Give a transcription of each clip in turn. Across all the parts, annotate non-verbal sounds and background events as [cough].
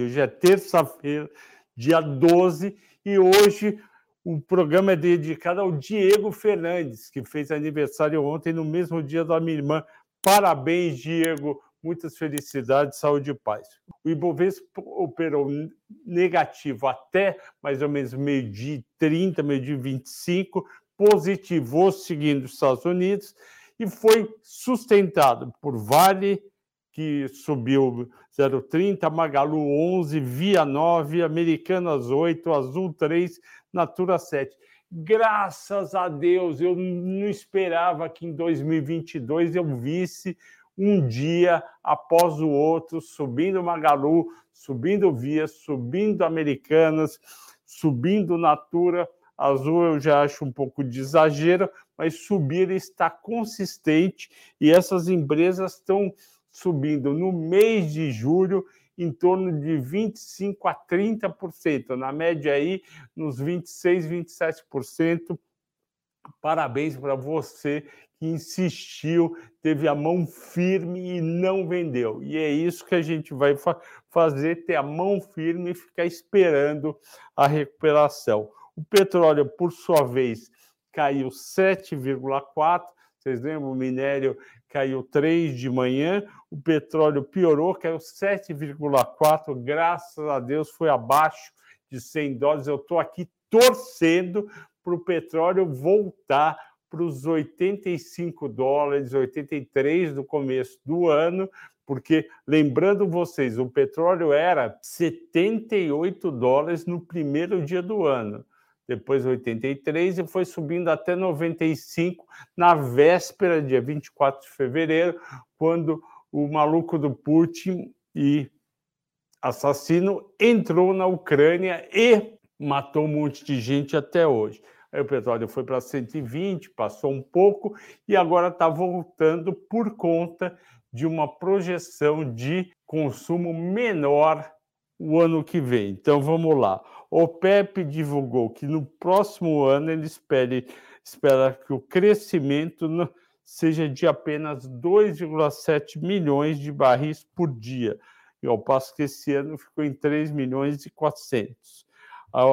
Hoje é terça-feira, dia 12, e hoje o programa é dedicado ao Diego Fernandes, que fez aniversário ontem, no mesmo dia da minha irmã. Parabéns, Diego. Muitas felicidades, saúde e paz. O Ibovespa operou negativo até mais ou menos meio-dia 30, meio-dia 25, positivou seguindo os Estados Unidos e foi sustentado por Vale, que subiu 0,30, Magalu 11, Via 9, Americanas 8, Azul 3, Natura 7. Graças a Deus, eu não esperava que em 2022 eu visse um dia após o outro subindo Magalu, subindo Via, subindo Americanas, subindo Natura. Azul eu já acho um pouco de exagero, mas subir está consistente e essas empresas estão subindo no mês de julho em torno de 25 a 30%, na média aí nos 26, 27%. Parabéns para você que insistiu, teve a mão firme e não vendeu. E é isso que a gente vai fa fazer, ter a mão firme e ficar esperando a recuperação. O petróleo, por sua vez, caiu 7,4%. Vocês lembram? O minério caiu 3 de manhã, o petróleo piorou, caiu 7,4, graças a Deus foi abaixo de 100 dólares. Eu estou aqui torcendo para o petróleo voltar para os 85 dólares, 83 do começo do ano, porque lembrando vocês, o petróleo era 78 dólares no primeiro dia do ano depois 83 e foi subindo até 95 na véspera, dia 24 de fevereiro, quando o maluco do Putin e assassino entrou na Ucrânia e matou um monte de gente até hoje. Aí o petróleo foi para 120, passou um pouco e agora está voltando por conta de uma projeção de consumo menor o ano que vem. Então vamos lá. O PEP divulgou que no próximo ano ele espere, espera que o crescimento seja de apenas 2,7 milhões de barris por dia, e ao passo que esse ano ficou em 3 milhões e 400. A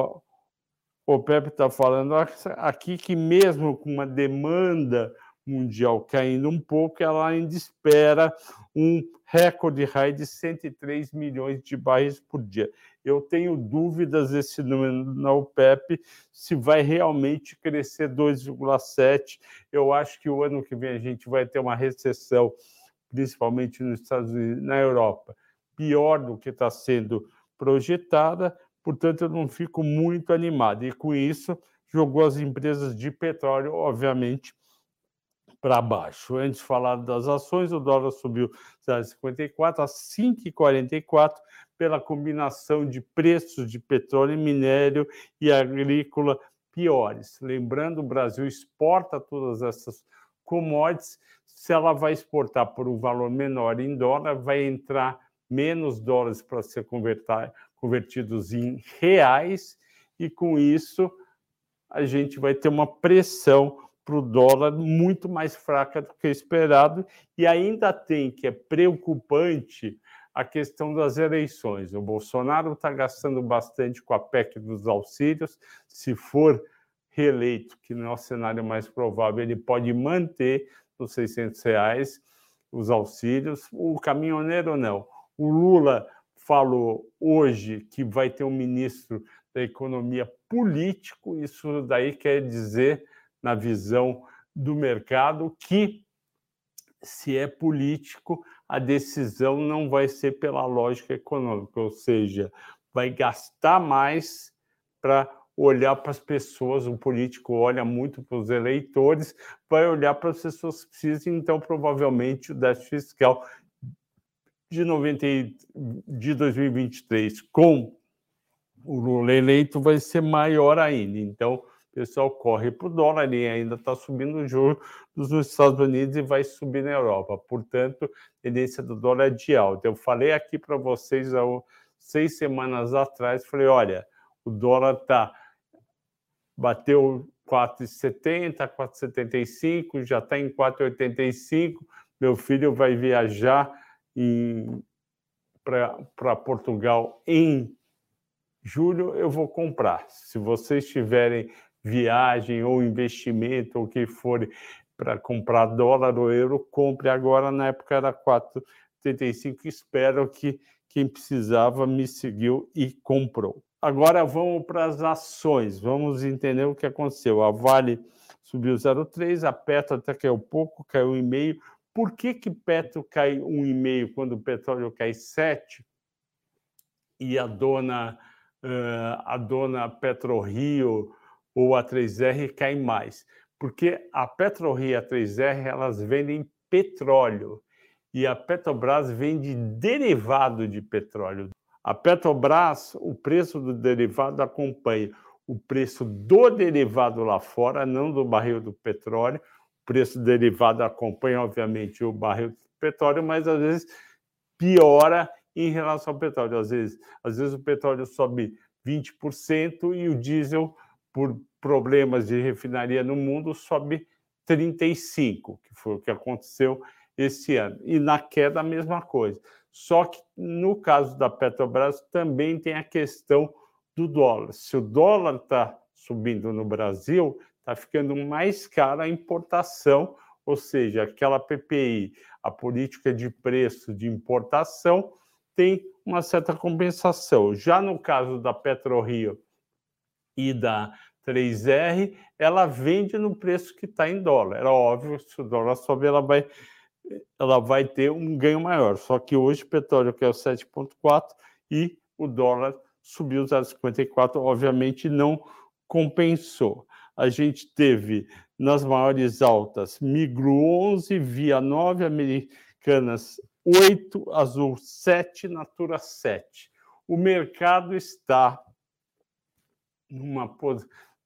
OPEP está falando aqui que mesmo com uma demanda mundial caindo um pouco, ela ainda espera um recorde high de 103 milhões de barris por dia. Eu tenho dúvidas esse número na OPEP se vai realmente crescer 2,7. Eu acho que o ano que vem a gente vai ter uma recessão, principalmente nos Estados Unidos, na Europa, pior do que está sendo projetada. Portanto, eu não fico muito animado. E com isso, jogou as empresas de petróleo, obviamente, para baixo. Antes de falar das ações, o dólar subiu 0,54 a 5,44 pela combinação de preços de petróleo minério e agrícola piores. Lembrando, o Brasil exporta todas essas commodities. Se ela vai exportar por um valor menor em dólar, vai entrar menos dólares para ser convertidos em reais, e com isso a gente vai ter uma pressão para o dólar muito mais fraca do que esperado, e ainda tem, que é preocupante, a questão das eleições. O Bolsonaro está gastando bastante com a PEC dos auxílios, se for reeleito, que não é o cenário mais provável, ele pode manter os 600 reais os auxílios, o caminhoneiro não. O Lula falou hoje que vai ter um ministro da economia político, isso daí quer dizer na visão do mercado que, se é político, a decisão não vai ser pela lógica econômica, ou seja, vai gastar mais para olhar para as pessoas. O político olha muito para os eleitores, vai olhar para as pessoas que precisam, então, provavelmente, o déficit fiscal de, 90, de 2023 com o Lula eleito vai ser maior ainda. Então, pessoal corre para o dólar e ainda está subindo o juros nos Estados Unidos e vai subir na Europa. Portanto, tendência do dólar é de alta. Eu falei aqui para vocês há seis semanas atrás, falei, olha, o dólar tá bateu 4,70, 4,75, já está em 4,85. Meu filho vai viajar para Portugal em julho, eu vou comprar. Se vocês tiverem viagem ou investimento ou o que for para comprar dólar ou euro, compre agora. Na época era 4,85. Espero que quem precisava me seguiu e comprou. Agora vamos para as ações. Vamos entender o que aconteceu. A Vale subiu 0,3, a Petro até caiu pouco, caiu 1,5. Por que, que Petro cai 1,5 quando o petróleo cai 7? E a dona, a dona PetroRio ou a 3R cai mais? Porque a PetroRio e a 3R elas vendem petróleo e a Petrobras vende derivado de petróleo. A Petrobras, o preço do derivado acompanha o preço do derivado lá fora, não do barril do petróleo. O preço derivado acompanha, obviamente, o barril do petróleo, mas às vezes piora em relação ao petróleo. Às vezes, às vezes o petróleo sobe 20% e o diesel, por problemas de refinaria no mundo, sobe 35%, que foi o que aconteceu esse ano. E na queda, a mesma coisa. Só que no caso da Petrobras também tem a questão do dólar. Se o dólar está subindo no Brasil, está ficando mais cara a importação, ou seja, aquela PPI, a política de preço de importação, tem uma certa compensação. Já no caso da PetroRio e da 3R, ela vende no preço que está em dólar. Era óbvio, se o dólar sobe, ela vai, ela vai ter um ganho maior. Só que hoje o petróleo que é o 7,4 e o dólar subiu 0,54, obviamente não compensou. A gente teve nas maiores altas Migro 11, Via 9, Americanas 8, Azul 7, Natura 7. O mercado está numa,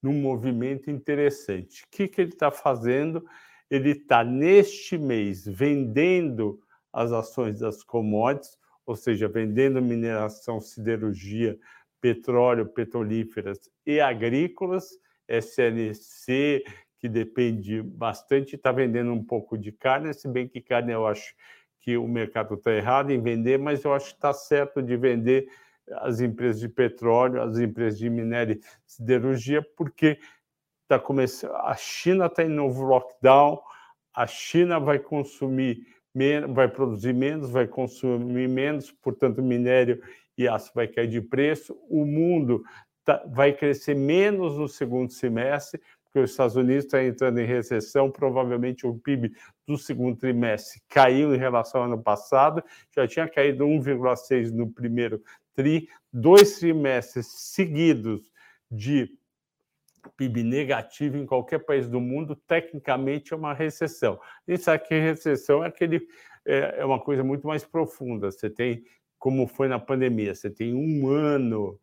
num movimento interessante. O que, que ele está fazendo? Ele está, neste mês, vendendo as ações das commodities, ou seja, vendendo mineração, siderurgia, petróleo, petrolíferas e agrícolas, SNC, que depende bastante, está vendendo um pouco de carne, se bem que carne eu acho que o mercado está errado em vender, mas eu acho que está certo de vender as empresas de petróleo, as empresas de minério e siderurgia, porque está começando. A China está em novo lockdown, a China vai consumir menos, vai produzir menos, vai consumir menos, portanto, minério e aço vai cair de preço. O mundo tá, vai crescer menos no segundo semestre, porque os Estados Unidos estão entrando em recessão, provavelmente o PIB do segundo trimestre caiu em relação ao ano passado, já tinha caído 1,6 no primeiro tri, dois trimestres seguidos de PIB negativo em qualquer país do mundo, tecnicamente é uma recessão. A gente sabe que recessão é, aquele, é, é uma coisa muito mais profunda. Você tem, como foi na pandemia, você tem um ano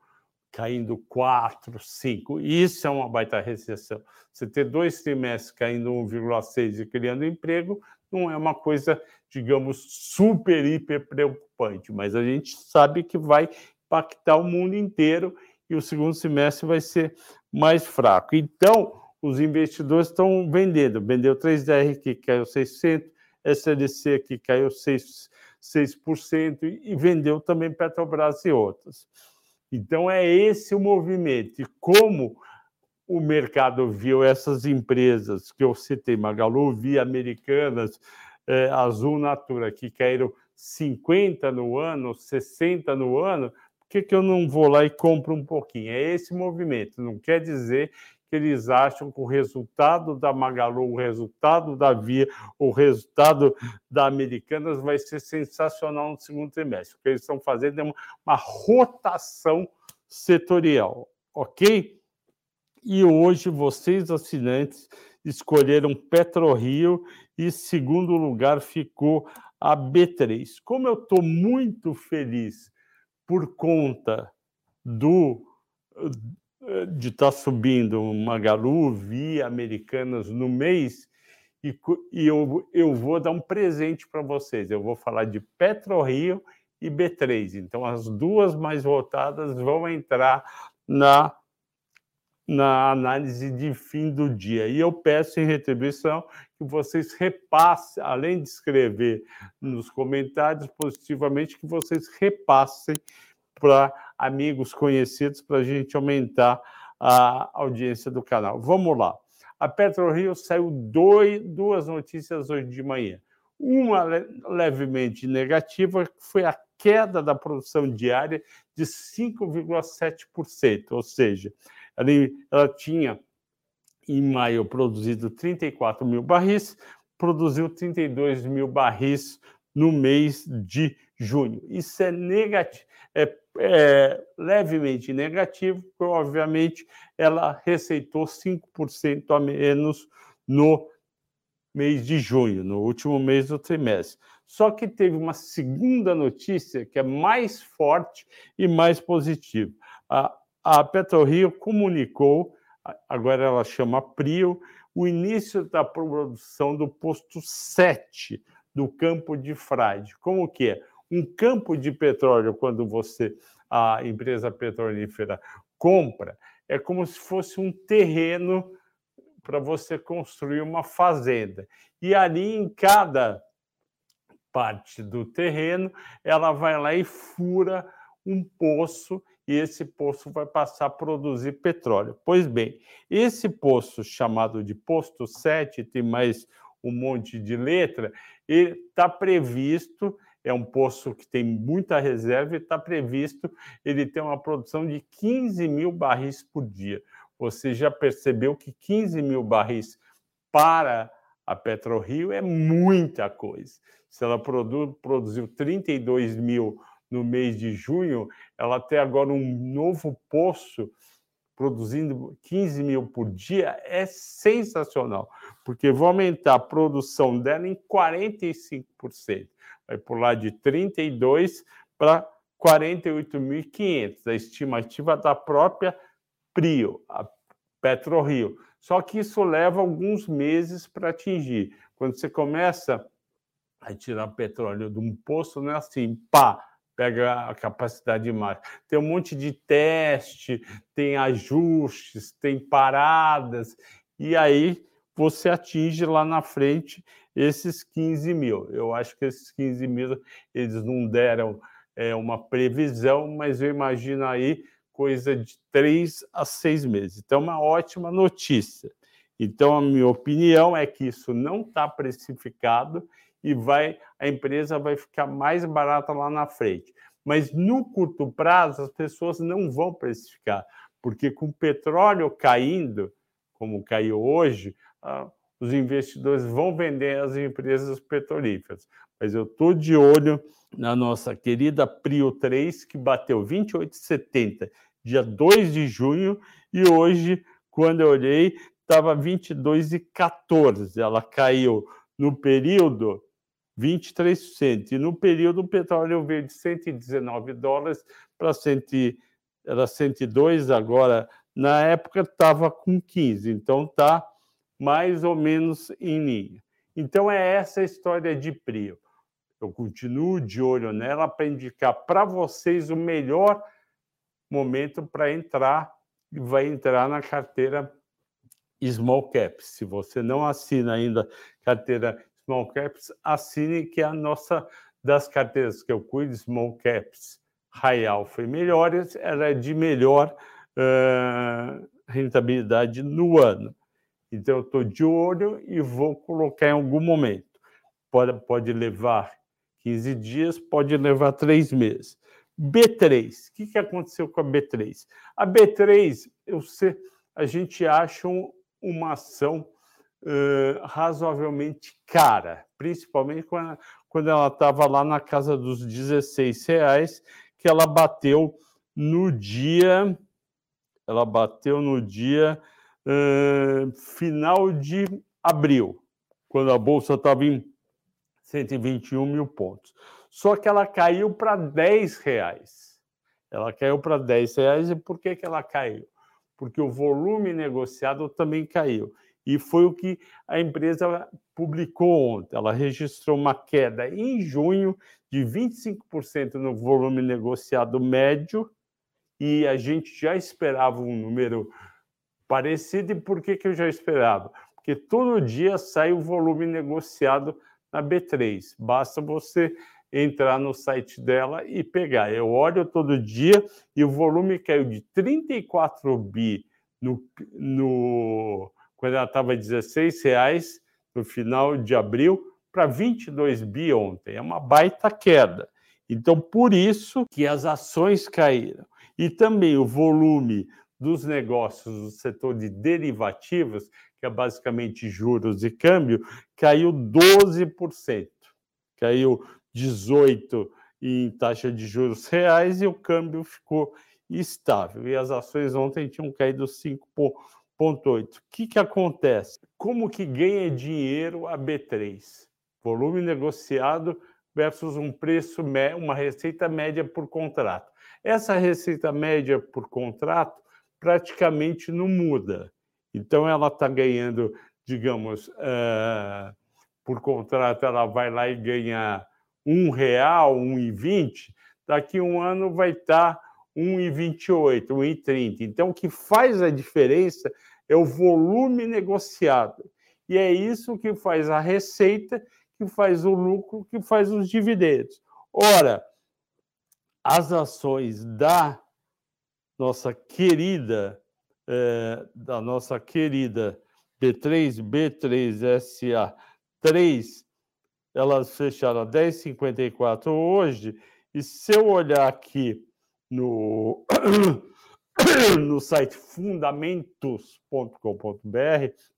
caindo 4, 5. Isso é uma baita recessão. Você ter dois trimestres caindo 1,6 e criando emprego não é uma coisa, digamos, super, hiper preocupante, mas a gente sabe que vai impactar o mundo inteiro e o segundo semestre vai ser mais fraco. Então, os investidores estão vendendo. Vendeu 3DR que caiu 600, SLC que caiu 6%, 6% e vendeu também Petrobras e outras. Então, é esse o movimento. E como o mercado viu essas empresas que eu citei, Magalu, Via Americanas, eh, Azul Natura, que caíram 50 no ano, 60 no ano, por que, que eu não vou lá e compro um pouquinho? É esse movimento. Não quer dizer que eles acham que o resultado da Magalu, o resultado da Via, o resultado da Americanas vai ser sensacional no segundo trimestre. O que eles estão fazendo é uma, uma rotação setorial, ok? E hoje vocês, assinantes, escolheram PetroRio e segundo lugar ficou a B3. Como eu estou muito feliz por conta do de estar tá subindo Magalu, Via, Americanas no mês, e, e eu, eu vou dar um presente para vocês. Eu vou falar de PetroRio e B3. Então, as duas mais votadas vão entrar na, na análise de fim do dia. E eu peço em retribuição que vocês repassem, além de escrever nos comentários positivamente, que vocês repassem para amigos conhecidos para a gente aumentar a audiência do canal. Vamos lá. A PetroRio saiu dois, duas notícias hoje de manhã. Uma levemente negativa, que foi a queda da produção diária de 5,7%, ou seja, ela, ela tinha em maio produzido 34 mil barris, produziu 32 mil barris no mês de junho. Isso é negativo, é, é levemente negativo, porque, obviamente, ela receitou 5% a menos no mês de junho, no último mês do trimestre. Só que teve uma segunda notícia que é mais forte e mais positiva. A, a PetroRio comunicou, agora ela chama Prio, o início da produção do posto 7 do campo de Frade. Como que é? Um campo de petróleo, quando você, a empresa petrolífera, compra, é como se fosse um terreno para você construir uma fazenda. E ali, em cada parte do terreno, ela vai lá e fura um poço e esse poço vai passar a produzir petróleo. Pois bem, esse poço chamado de posto 7, tem mais um monte de letra, está previsto, é um poço que tem muita reserva e está previsto ele ter uma produção de 15 mil barris por dia. Você já percebeu que 15 mil barris para a PetroRio é muita coisa. Se ela produ produziu 32 mil no mês de junho, ela tem agora um novo poço produzindo 15 mil por dia é sensacional, porque vai aumentar a produção dela em 45%. Vai pular de 32 para 48.500, a estimativa da própria Prio, a PetroRio. Só que isso leva alguns meses para atingir. Quando você começa a tirar petróleo de um poço, não é assim, pá, pega a capacidade máxima. Tem um monte de teste, tem ajustes, tem paradas, e aí você atinge lá na frente esses 15 mil. Eu acho que esses 15 mil eles não deram é, uma previsão, mas eu imagino aí coisa de três a seis meses. Então, uma ótima notícia. Então, a minha opinião é que isso não está precificado e vai a empresa vai ficar mais barata lá na frente. Mas no curto prazo as pessoas não vão precificar, porque com o petróleo caindo, como caiu hoje, ah, os investidores vão vender as empresas petrolíferas. Mas eu estou de olho na nossa querida Prio 3, que bateu 28,70 dia 2 de junho, e hoje, quando eu olhei, estava 22,14. Ela caiu no período 23%. E no período, o petróleo veio de 119 dólares para 100, era 102, agora, na época, estava com 15. Então, está mais ou menos em linha. Então, é essa a história de Prio. Eu continuo de olho nela para indicar para vocês o melhor momento para entrar e vai entrar na carteira Small Caps. Se você não assina ainda carteira Small Caps, assine que é a nossa das carteiras que eu cuido, Small Caps, High Alpha e melhores, ela é de melhor uh, rentabilidade no ano. Então, eu estou de olho e vou colocar em algum momento. Pode, pode levar 15 dias, pode levar três meses. B3, o que, que aconteceu com a B3? A B3, eu sei, a gente acha um, uma ação uh, razoavelmente cara, principalmente quando, quando ela estava lá na casa dos 16 reais, que ela bateu no dia, ela bateu no dia uh, final de abril, quando a bolsa estava em 121 mil pontos. Só que ela caiu para 10 reais. Ela caiu para 10 reais. E por que, que ela caiu? Porque o volume negociado também caiu. E foi o que a empresa publicou ontem. Ela registrou uma queda em junho de 25% no volume negociado médio, e a gente já esperava um número parecido. E por que, que eu já esperava? porque todo dia sai o volume negociado na B3. Basta você entrar no site dela e pegar. Eu olho todo dia e o volume caiu de 34 bi no, no quando ela estava 16 reais no final de abril para 22 bi ontem. É uma baita queda. Então, por isso que as ações caíram. E também o volume dos negócios do setor de derivativos, que é basicamente juros e câmbio, caiu 12%. Caiu 18% em taxa de juros reais e o câmbio ficou estável. E as ações ontem tinham caído 5,8%. O que, que acontece? Como que ganha dinheiro a B3? Volume negociado versus um preço, uma receita média por contrato. Essa receita média por contrato praticamente não muda. Então, ela está ganhando, digamos, uh, por contrato, ela vai lá e ganha um real, um e vinte, daqui um ano vai estar tá 1,28, 1,30. Então, o que faz a diferença é o volume negociado. E é isso que faz a receita, que faz o lucro, que faz os dividendos. Ora, as ações da nossa querida, é, da nossa querida B3, B3SA3, elas fecharam a 10,54 hoje, e se eu olhar aqui no, [coughs] no site fundamentos.com.br,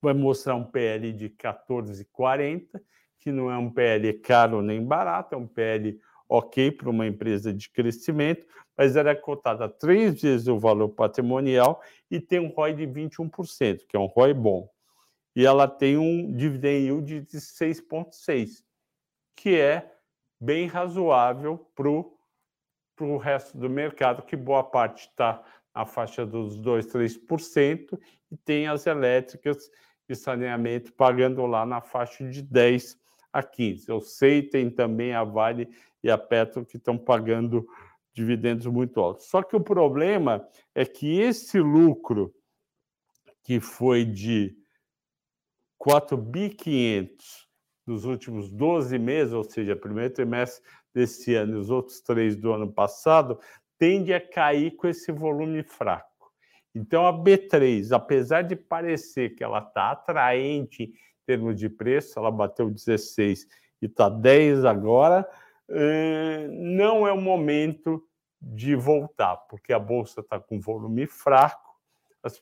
vai mostrar um PL de 14,40, que não é um PL caro nem barato, é um PL ok para uma empresa de crescimento, mas ela é cotada três vezes o valor patrimonial e tem um ROI de 21%, que é um ROI bom. E ela tem um dividend yield de 6,6%, que é bem razoável para o resto do mercado, que boa parte está na faixa dos 2, 3%, e tem as elétricas de saneamento pagando lá na faixa de 10 a 15. Eu sei, tem também a Vale e a Petro que estão pagando dividendos muito altos. Só que o problema é que esse lucro que foi de 4 bi 500 nos últimos 12 meses, ou seja, primeiro trimestre desse ano e os outros três do ano passado, tende a cair com esse volume fraco. Então, a B3, apesar de parecer que ela está atraente em termos de preço, ela bateu 16 e está 10 agora, eh, não é o momento de voltar, porque a bolsa está com volume fraco, as,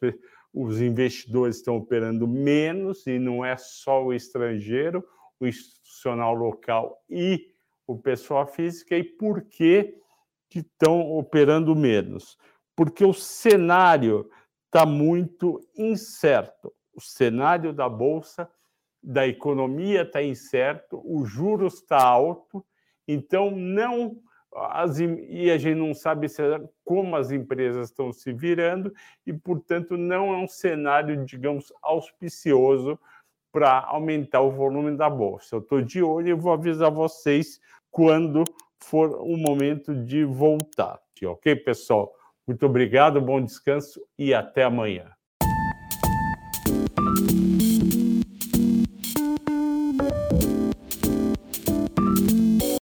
os investidores estão operando menos, e não é só o estrangeiro, o institucional local e o pessoal física, e por que, estão operando menos? porque o cenário está muito incerto. O cenário da bolsa, da economia está incerto, o juros está alto, então não as, e a gente não sabe como as empresas estão se virando e, portanto, não é um cenário, digamos, auspicioso para aumentar o volume da bolsa. Eu estou de olho e vou avisar vocês quando for o momento de voltar. Ok, pessoal? Muito obrigado, bom descanso e até amanhã.